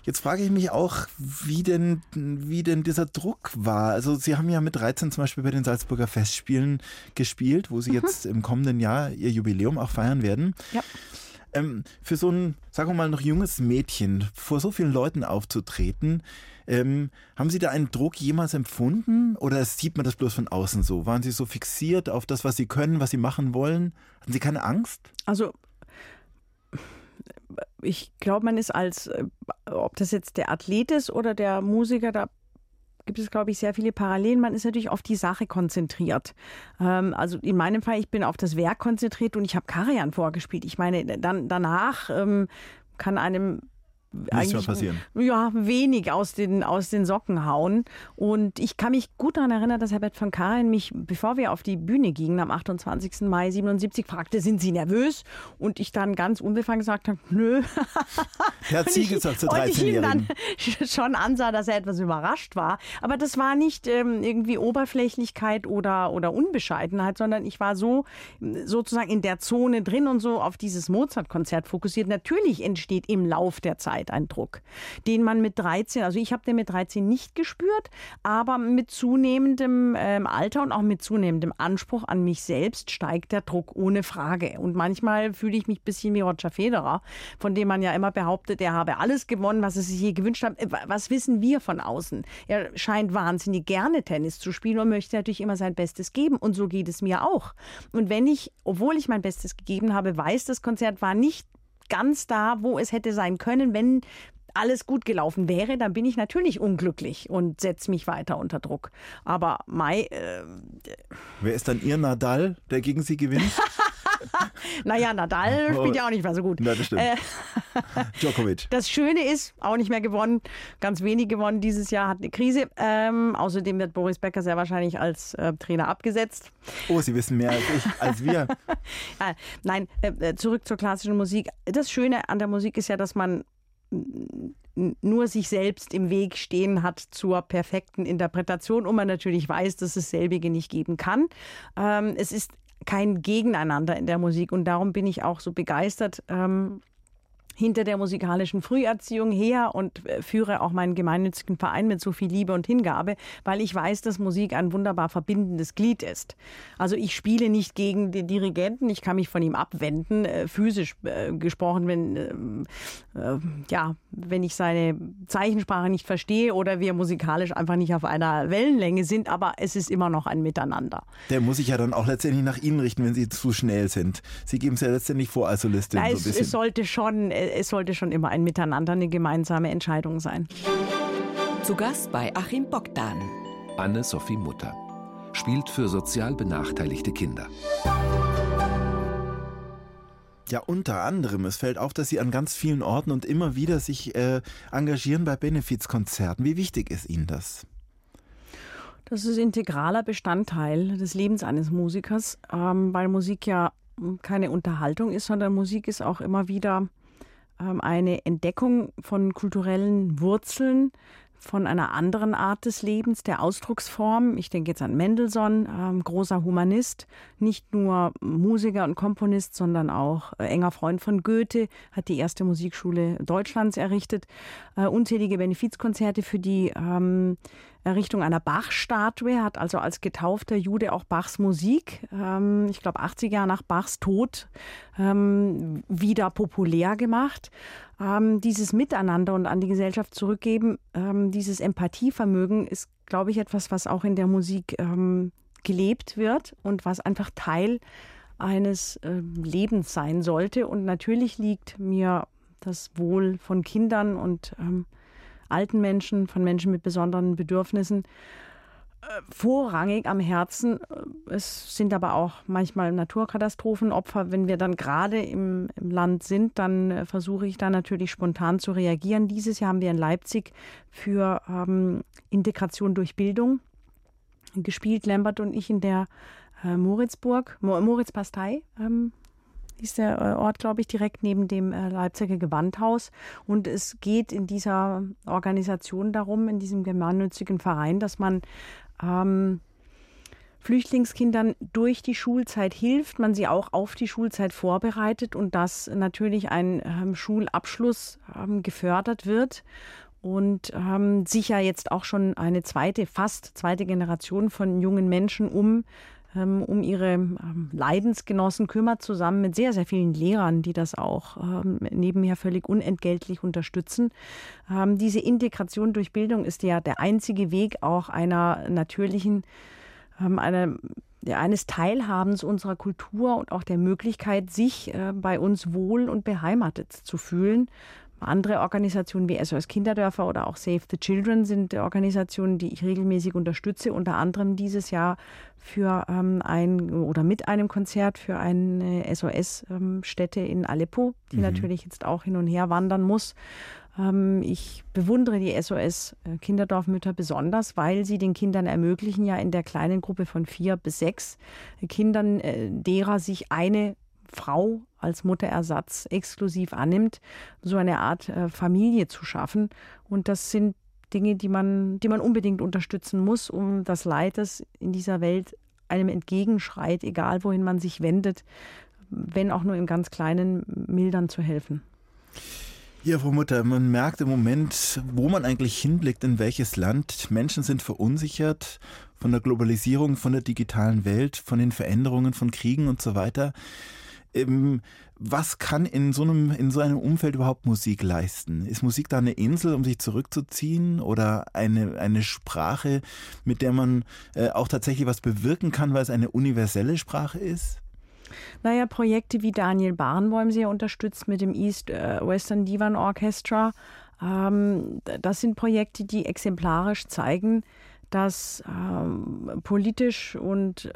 Jetzt frage ich mich auch, wie denn, wie denn dieser Druck war. Also Sie haben ja mit 13 zum Beispiel bei den Salzburger Festspielen gespielt, wo Sie mhm. jetzt im kommenden Jahr Ihr Jubiläum auch feiern werden. Ja. Ähm, für so ein, sagen wir mal, noch junges Mädchen vor so vielen Leuten aufzutreten, ähm, haben Sie da einen Druck jemals empfunden oder sieht man das bloß von außen so? Waren Sie so fixiert auf das, was Sie können, was Sie machen wollen? Hatten Sie keine Angst? Also ich glaube, man ist als, äh, ob das jetzt der Athlet ist oder der Musiker, da gibt es, glaube ich, sehr viele Parallelen. Man ist natürlich auf die Sache konzentriert. Ähm, also in meinem Fall, ich bin auf das Werk konzentriert und ich habe Karajan vorgespielt. Ich meine, dann danach ähm, kann einem eigentlich passieren. ja wenig aus den aus den Socken hauen. Und ich kann mich gut daran erinnern, dass Herbert von Karen mich, bevor wir auf die Bühne gingen am 28. Mai 77, fragte, sind Sie nervös? Und ich dann ganz unbefangen gesagt habe, nö. Hat Sie gesagt zur 13-Jährigen. Und ich dann schon ansah, dass er etwas überrascht war. Aber das war nicht ähm, irgendwie Oberflächlichkeit oder, oder Unbescheidenheit, sondern ich war so sozusagen in der Zone drin und so auf dieses Mozart-Konzert fokussiert. Natürlich entsteht im Lauf der Zeit ein Druck, den man mit 13, also ich habe den mit 13 nicht gespürt, aber mit zunehmendem ähm, Alter und auch mit zunehmendem Anspruch an mich selbst steigt der Druck ohne Frage. Und manchmal fühle ich mich ein bisschen wie Roger Federer, von dem man ja immer behauptet, er habe alles gewonnen, was er sich je gewünscht hat. Äh, was wissen wir von außen? Er scheint wahnsinnig gerne Tennis zu spielen und möchte natürlich immer sein Bestes geben. Und so geht es mir auch. Und wenn ich, obwohl ich mein Bestes gegeben habe, weiß, das Konzert war nicht ganz da, wo es hätte sein können, wenn alles gut gelaufen wäre, dann bin ich natürlich unglücklich und setze mich weiter unter Druck. Aber Mai. Äh, Wer ist dann Ihr Nadal, der gegen Sie gewinnt? naja, Nadal spielt ja auch nicht mehr so gut. Ja, das stimmt. Äh, Djokovic. Das Schöne ist, auch nicht mehr gewonnen, ganz wenig gewonnen dieses Jahr, hat eine Krise. Ähm, außerdem wird Boris Becker sehr wahrscheinlich als äh, Trainer abgesetzt. Oh, Sie wissen mehr als ich, als wir. äh, nein, äh, zurück zur klassischen Musik. Das Schöne an der Musik ist ja, dass man nur sich selbst im Weg stehen hat zur perfekten Interpretation und man natürlich weiß, dass es selbige nicht geben kann. Ähm, es ist kein Gegeneinander in der Musik und darum bin ich auch so begeistert. Ähm, hinter der musikalischen Früherziehung her und äh, führe auch meinen gemeinnützigen Verein mit so viel Liebe und Hingabe, weil ich weiß, dass Musik ein wunderbar verbindendes Glied ist. Also ich spiele nicht gegen den Dirigenten, ich kann mich von ihm abwenden, äh, physisch äh, gesprochen, wenn äh, ja, wenn ich seine Zeichensprache nicht verstehe oder wir musikalisch einfach nicht auf einer Wellenlänge sind, aber es ist immer noch ein Miteinander. Der muss sich ja dann auch letztendlich nach Ihnen richten, wenn Sie zu schnell sind. Sie geben es ja letztendlich vor als Solistin. Na, so es, es sollte schon es sollte schon immer ein Miteinander, eine gemeinsame Entscheidung sein. Zu Gast bei Achim Bogdan. Anne-Sophie Mutter spielt für sozial benachteiligte Kinder. Ja, unter anderem. Es fällt auf, dass Sie an ganz vielen Orten und immer wieder sich äh, engagieren bei Benefizkonzerten. Wie wichtig ist Ihnen das? Das ist integraler Bestandteil des Lebens eines Musikers, ähm, weil Musik ja keine Unterhaltung ist, sondern Musik ist auch immer wieder eine Entdeckung von kulturellen Wurzeln, von einer anderen Art des Lebens, der Ausdrucksform. Ich denke jetzt an Mendelssohn, ähm, großer Humanist, nicht nur Musiker und Komponist, sondern auch äh, enger Freund von Goethe, hat die erste Musikschule Deutschlands errichtet, äh, unzählige Benefizkonzerte für die ähm, Errichtung einer Bach-Statue, hat also als getaufter Jude auch Bachs Musik, ähm, ich glaube 80 Jahre nach Bachs Tod, ähm, wieder populär gemacht. Ähm, dieses Miteinander und an die Gesellschaft zurückgeben, ähm, dieses Empathievermögen ist, glaube ich, etwas, was auch in der Musik ähm, gelebt wird und was einfach Teil eines äh, Lebens sein sollte. Und natürlich liegt mir das Wohl von Kindern und ähm, alten Menschen, von Menschen mit besonderen Bedürfnissen äh, vorrangig am Herzen. Es sind aber auch manchmal Naturkatastrophenopfer. Wenn wir dann gerade im, im Land sind, dann äh, versuche ich da natürlich spontan zu reagieren. Dieses Jahr haben wir in Leipzig für ähm, Integration durch Bildung gespielt, Lambert und ich in der äh, Moritzburg, Moritzpastei ähm, ist der äh, Ort, glaube ich, direkt neben dem äh, Leipziger Gewandhaus. Und es geht in dieser Organisation darum, in diesem gemeinnützigen Verein, dass man ähm, Flüchtlingskindern durch die Schulzeit hilft, man sie auch auf die Schulzeit vorbereitet und dass natürlich ein ähm, Schulabschluss ähm, gefördert wird und ähm, sicher jetzt auch schon eine zweite, fast zweite Generation von jungen Menschen um um ihre ähm, Leidensgenossen kümmert, zusammen mit sehr, sehr vielen Lehrern, die das auch ähm, nebenher völlig unentgeltlich unterstützen. Diese Integration durch Bildung ist ja der einzige Weg auch einer natürlichen, einer eines Teilhabens unserer Kultur und auch der Möglichkeit, sich äh, bei uns wohl und beheimatet zu fühlen. Andere Organisationen wie SOS Kinderdörfer oder auch Save the Children sind Organisationen, die ich regelmäßig unterstütze, unter anderem dieses Jahr für ähm, ein oder mit einem Konzert für eine SOS-Stätte ähm, in Aleppo, die mhm. natürlich jetzt auch hin und her wandern muss. Ähm, ich bewundere die SOS äh, Kinderdorfmütter besonders, weil sie den Kindern ermöglichen, ja in der kleinen Gruppe von vier bis sechs Kindern, äh, derer sich eine Frau als Mutterersatz exklusiv annimmt, so eine Art äh, Familie zu schaffen. Und das sind Dinge, die man, die man unbedingt unterstützen muss, um das Leid, das in dieser Welt einem entgegenschreit, egal wohin man sich wendet, wenn auch nur im ganz kleinen, mildern zu helfen. Ja, Frau Mutter, man merkt im Moment, wo man eigentlich hinblickt, in welches Land. Menschen sind verunsichert von der Globalisierung, von der digitalen Welt, von den Veränderungen, von Kriegen und so weiter. Ähm, was kann in so einem, in so einem Umfeld überhaupt Musik leisten? Ist Musik da eine Insel, um sich zurückzuziehen oder eine, eine Sprache, mit der man äh, auch tatsächlich was bewirken kann, weil es eine universelle Sprache ist? Naja, Projekte wie Daniel Barenboim sehr unterstützt mit dem East äh, Western Divan Orchestra. Ähm, das sind Projekte, die exemplarisch zeigen, dass ähm, politisch und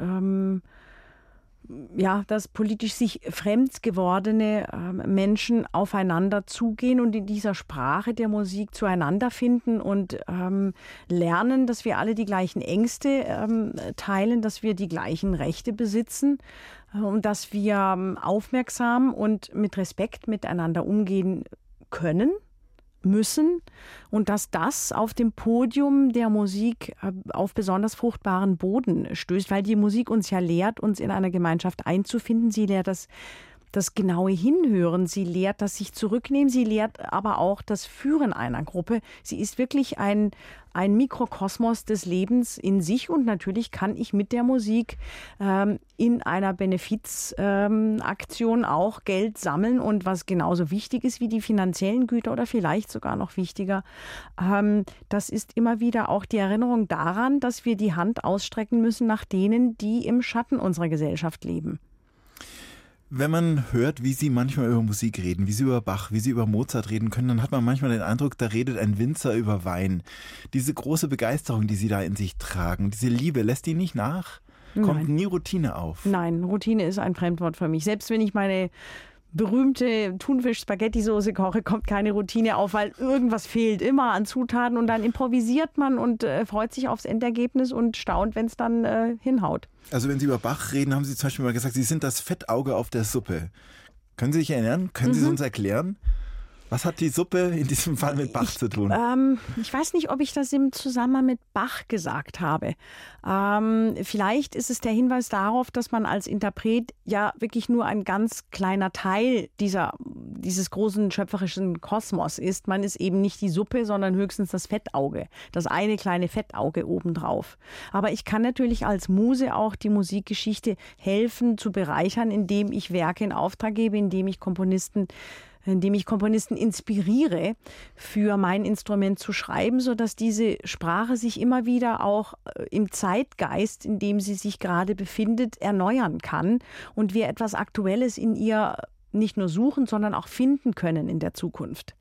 ja, dass politisch sich fremd gewordene äh, Menschen aufeinander zugehen und in dieser Sprache der Musik zueinander finden und ähm, lernen, dass wir alle die gleichen Ängste ähm, teilen, dass wir die gleichen Rechte besitzen äh, und dass wir ähm, aufmerksam und mit Respekt miteinander umgehen können müssen und dass das auf dem Podium der Musik äh, auf besonders fruchtbaren Boden stößt, weil die Musik uns ja lehrt, uns in einer Gemeinschaft einzufinden. Sie lehrt das das genaue Hinhören. Sie lehrt das sich zurücknehmen. Sie lehrt aber auch das Führen einer Gruppe. Sie ist wirklich ein, ein Mikrokosmos des Lebens in sich und natürlich kann ich mit der Musik ähm, in einer Benefizaktion ähm, auch Geld sammeln und was genauso wichtig ist wie die finanziellen Güter oder vielleicht sogar noch wichtiger, ähm, das ist immer wieder auch die Erinnerung daran, dass wir die Hand ausstrecken müssen nach denen, die im Schatten unserer Gesellschaft leben. Wenn man hört, wie Sie manchmal über Musik reden, wie Sie über Bach, wie Sie über Mozart reden können, dann hat man manchmal den Eindruck, da redet ein Winzer über Wein. Diese große Begeisterung, die Sie da in sich tragen, diese Liebe, lässt die nicht nach? Kommt Nein. nie Routine auf? Nein, Routine ist ein Fremdwort für mich. Selbst wenn ich meine berühmte Thunfisch-Spaghetti-Soße koche, kommt keine Routine auf, weil irgendwas fehlt immer an Zutaten und dann improvisiert man und äh, freut sich aufs Endergebnis und staunt, wenn es dann äh, hinhaut. Also wenn Sie über Bach reden, haben Sie zum Beispiel mal gesagt, Sie sind das Fettauge auf der Suppe. Können Sie sich erinnern? Können mhm. Sie es uns erklären? Was hat die Suppe in diesem Fall mit Bach ich, zu tun? Ähm, ich weiß nicht, ob ich das im Zusammenhang mit Bach gesagt habe. Ähm, vielleicht ist es der Hinweis darauf, dass man als Interpret ja wirklich nur ein ganz kleiner Teil dieser, dieses großen schöpferischen Kosmos ist. Man ist eben nicht die Suppe, sondern höchstens das Fettauge. Das eine kleine Fettauge obendrauf. Aber ich kann natürlich als Muse auch die Musikgeschichte helfen zu bereichern, indem ich Werke in Auftrag gebe, indem ich Komponisten indem ich Komponisten inspiriere, für mein Instrument zu schreiben, sodass diese Sprache sich immer wieder auch äh, im Zeitgeist, in dem sie sich gerade befindet, erneuern kann und wir etwas Aktuelles in ihr nicht nur suchen, sondern auch finden können in der Zukunft.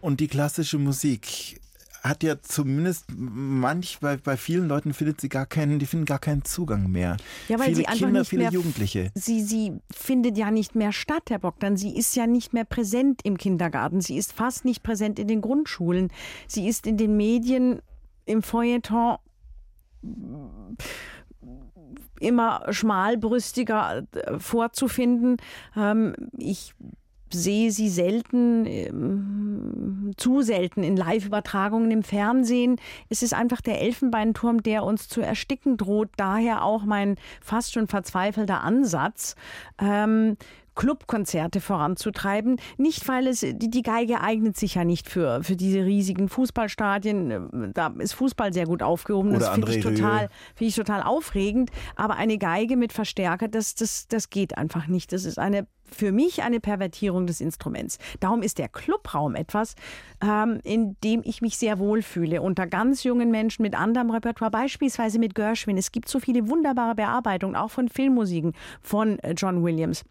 Und die klassische Musik, hat ja zumindest manch, bei, bei vielen Leuten findet sie gar keinen, die finden gar keinen Zugang mehr. Ja, weil viele sie einfach Kinder, nicht viele mehr, Jugendliche. Sie, sie findet ja nicht mehr statt, Herr Bogdan. Sie ist ja nicht mehr präsent im Kindergarten. Sie ist fast nicht präsent in den Grundschulen. Sie ist in den Medien, im Feuilleton immer schmalbrüstiger äh, vorzufinden. Ähm, ich sehe sie selten, ähm, zu selten in Live-Übertragungen im Fernsehen. Es ist einfach der Elfenbeinturm, der uns zu ersticken droht. Daher auch mein fast schon verzweifelter Ansatz. Ähm, Clubkonzerte voranzutreiben. Nicht, weil es, die, die Geige eignet sich ja nicht für, für diese riesigen Fußballstadien. Da ist Fußball sehr gut aufgehoben. Oder das finde ich, total, find ich total aufregend. Aber eine Geige mit Verstärker, das, das, das geht einfach nicht. Das ist eine für mich eine Pervertierung des Instruments. Darum ist der Clubraum etwas, ähm, in dem ich mich sehr wohl fühle. Unter ganz jungen Menschen mit anderem Repertoire, beispielsweise mit Gershwin. Es gibt so viele wunderbare Bearbeitungen, auch von Filmmusiken von äh, John Williams.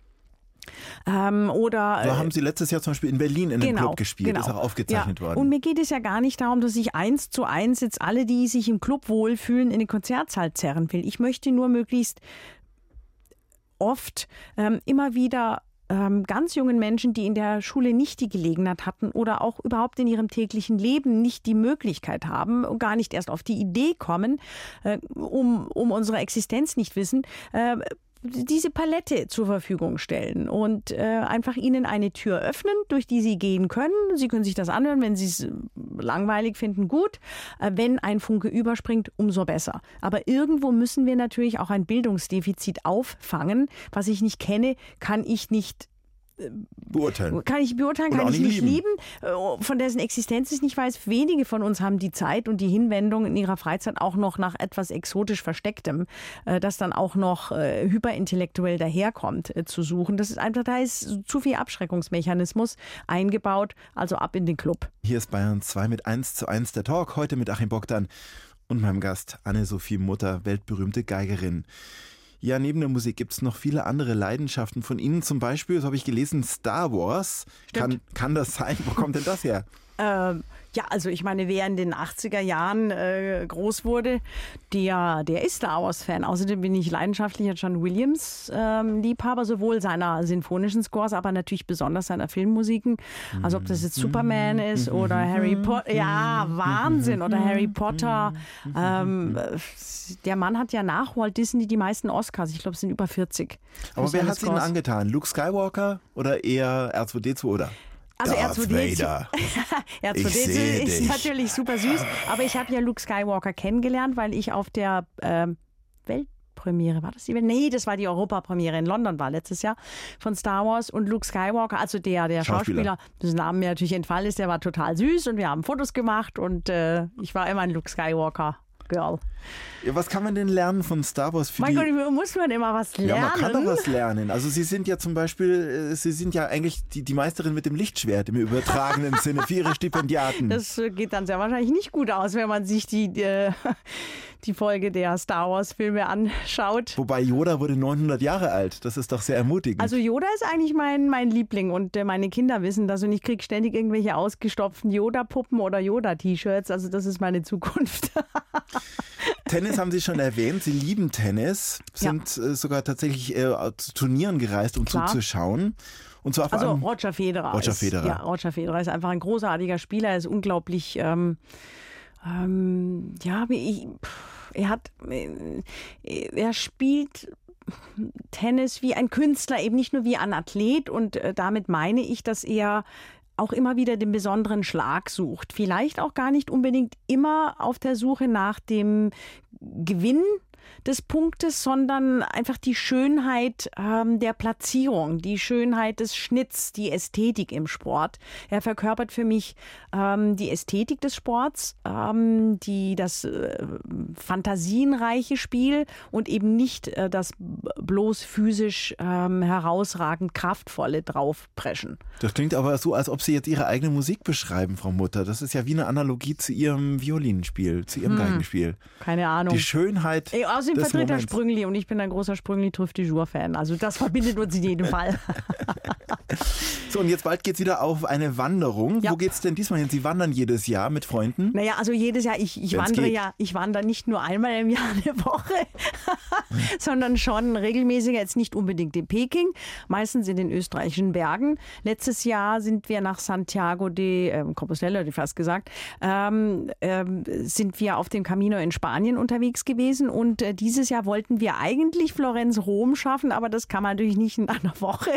Ähm, oder so haben Sie letztes Jahr zum Beispiel in Berlin in genau, einem Club gespielt, genau. ist auch aufgezeichnet ja. worden. Und mir geht es ja gar nicht darum, dass ich eins zu eins jetzt alle, die sich im Club wohlfühlen, in den Konzertsaal zerren will. Ich möchte nur möglichst oft ähm, immer wieder ähm, ganz jungen Menschen, die in der Schule nicht die Gelegenheit hatten oder auch überhaupt in ihrem täglichen Leben nicht die Möglichkeit haben und gar nicht erst auf die Idee kommen, äh, um, um unsere Existenz nicht wissen, äh, diese Palette zur Verfügung stellen und äh, einfach ihnen eine Tür öffnen, durch die sie gehen können. Sie können sich das anhören, wenn sie es langweilig finden, gut. Äh, wenn ein Funke überspringt, umso besser. Aber irgendwo müssen wir natürlich auch ein Bildungsdefizit auffangen. Was ich nicht kenne, kann ich nicht beurteilen. Kann ich beurteilen, Oder kann ich nicht lieben. lieben. Äh, Von dessen Existenz ich nicht weiß. Wenige von uns haben die Zeit und die Hinwendung in ihrer Freizeit auch noch nach etwas exotisch Verstecktem, äh, das dann auch noch äh, hyperintellektuell daherkommt, zu suchen. Das ist einfach, da ist zu viel Abschreckungsmechanismus eingebaut. Also ab in den Club. Hier ist Bayern 2 mit 1 zu 1 der Talk. Heute mit Achim Bogdan und meinem Gast Anne-Sophie Mutter, weltberühmte Geigerin. Ja, neben der Musik gibt es noch viele andere Leidenschaften von Ihnen. Zum Beispiel, so habe ich gelesen, Star Wars. Kann, kann das sein? Wo kommt denn das her? Ähm, ja, also ich meine, wer in den 80er Jahren äh, groß wurde, der, der ist Star Wars-Fan. Außerdem bin ich leidenschaftlicher John Williams-Liebhaber, ähm, sowohl seiner sinfonischen Scores, aber natürlich besonders seiner Filmmusiken. Also ob das jetzt Superman ist oder Harry Potter. Ja, Wahnsinn. Oder Harry Potter. Ähm, der Mann hat ja nach Walt Disney die meisten Oscars. Ich glaube, es sind über 40. Aber wer hat es Ihnen angetan? Luke Skywalker oder eher R2D2 oder? Also Darth R2D2, Vader. Ich R2D2 sehe ist dich. natürlich super süß, aber ich habe ja Luke Skywalker kennengelernt, weil ich auf der ähm, Weltpremiere, war das die Welt? Nee, das war die Europapremiere in London war letztes Jahr von Star Wars und Luke Skywalker, also der, der Schauspieler. Schauspieler, dessen Name mir natürlich entfallen ist, der war total süß und wir haben Fotos gemacht und äh, ich war immer ein Luke Skywalker Girl. Ja, was kann man denn lernen von Star Wars für Mein die... Gott, muss man immer was lernen. ja, man kann doch was lernen. Also Sie sind ja zum Beispiel, äh, Sie sind ja eigentlich die, die Meisterin mit dem Lichtschwert im übertragenen Sinne für Ihre Stipendiaten. Das äh, geht dann sehr wahrscheinlich nicht gut aus, wenn man sich die, äh, die Folge der Star Wars-Filme anschaut. Wobei Yoda wurde 900 Jahre alt. Das ist doch sehr ermutigend. Also Yoda ist eigentlich mein, mein Liebling und äh, meine Kinder wissen das und ich kriege ständig irgendwelche ausgestopften Yoda-Puppen oder Yoda-T-Shirts. Also das ist meine Zukunft. Tennis haben Sie schon erwähnt. Sie lieben Tennis, sind äh, sogar tatsächlich äh, zu Turnieren gereist, um Klar. zuzuschauen. Und zwar Also Roger Federer. Roger ist, Federer. Ja, Roger Federer ist einfach ein großartiger Spieler. Er ist unglaublich. Ähm, ähm, ja, wie ich, pff, er hat, äh, er spielt Tennis wie ein Künstler, eben nicht nur wie ein Athlet. Und äh, damit meine ich, dass er auch immer wieder den besonderen Schlag sucht. Vielleicht auch gar nicht unbedingt immer auf der Suche nach dem Gewinn des Punktes, sondern einfach die Schönheit ähm, der Platzierung, die Schönheit des Schnitts, die Ästhetik im Sport. Er verkörpert für mich ähm, die Ästhetik des Sports, ähm, die das äh, fantasienreiche Spiel und eben nicht äh, das bloß physisch ähm, herausragend kraftvolle draufpreschen. Das klingt aber so, als ob Sie jetzt Ihre eigene Musik beschreiben, Frau Mutter. Das ist ja wie eine Analogie zu Ihrem Violinspiel, zu Ihrem Geigenspiel. Keine Ahnung. Die Schönheit Ey, außerdem des vertritt er Moments. Sprüngli und ich bin ein großer Sprüngli Trüff du Jour-Fan. Also das verbindet uns in jedem Fall. So, und jetzt bald geht's wieder auf eine Wanderung. Ja. Wo geht's denn diesmal hin? Sie wandern jedes Jahr mit Freunden. Naja, also jedes Jahr, ich, ich Wenn's wandere geht. ja, ich wandere nicht nur einmal im Jahr eine Woche, sondern schon regelmäßiger, jetzt nicht unbedingt in Peking, meistens in den österreichischen Bergen. Letztes Jahr sind wir nach Santiago de ähm, Compostela, hätte ich fast gesagt, ähm, ähm, sind wir auf dem Camino in Spanien unterwegs gewesen und äh, dieses Jahr wollten wir eigentlich Florenz-Rom schaffen, aber das kann man natürlich nicht in einer Woche,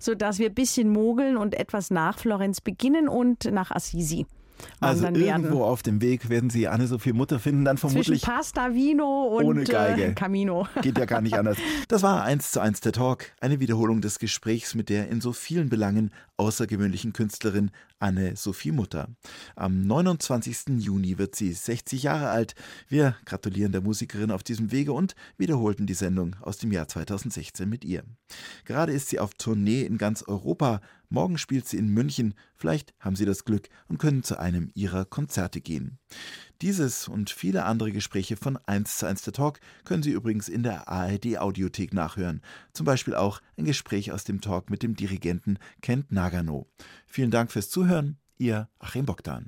sodass wir ein bisschen mogeln und etwas nach Florenz beginnen und nach Assisi. Also irgendwo auf dem Weg werden Sie Anne-Sophie Mutter finden, dann Zwischen vermutlich Pasta, Vino und ohne Geige. Äh, Camino. Geht ja gar nicht anders. Das war eins zu eins der Talk, eine Wiederholung des Gesprächs mit der in so vielen Belangen außergewöhnlichen Künstlerin Anne-Sophie Mutter. Am 29. Juni wird sie 60 Jahre alt. Wir gratulieren der Musikerin auf diesem Wege und wiederholten die Sendung aus dem Jahr 2016 mit ihr. Gerade ist sie auf Tournee in ganz Europa. Morgen spielt sie in München. Vielleicht haben Sie das Glück und können zu einem ihrer Konzerte gehen. Dieses und viele andere Gespräche von 1 zu 1 der Talk können Sie übrigens in der ARD Audiothek nachhören. Zum Beispiel auch ein Gespräch aus dem Talk mit dem Dirigenten Kent Nagano. Vielen Dank fürs Zuhören. Ihr Achim Bogdan.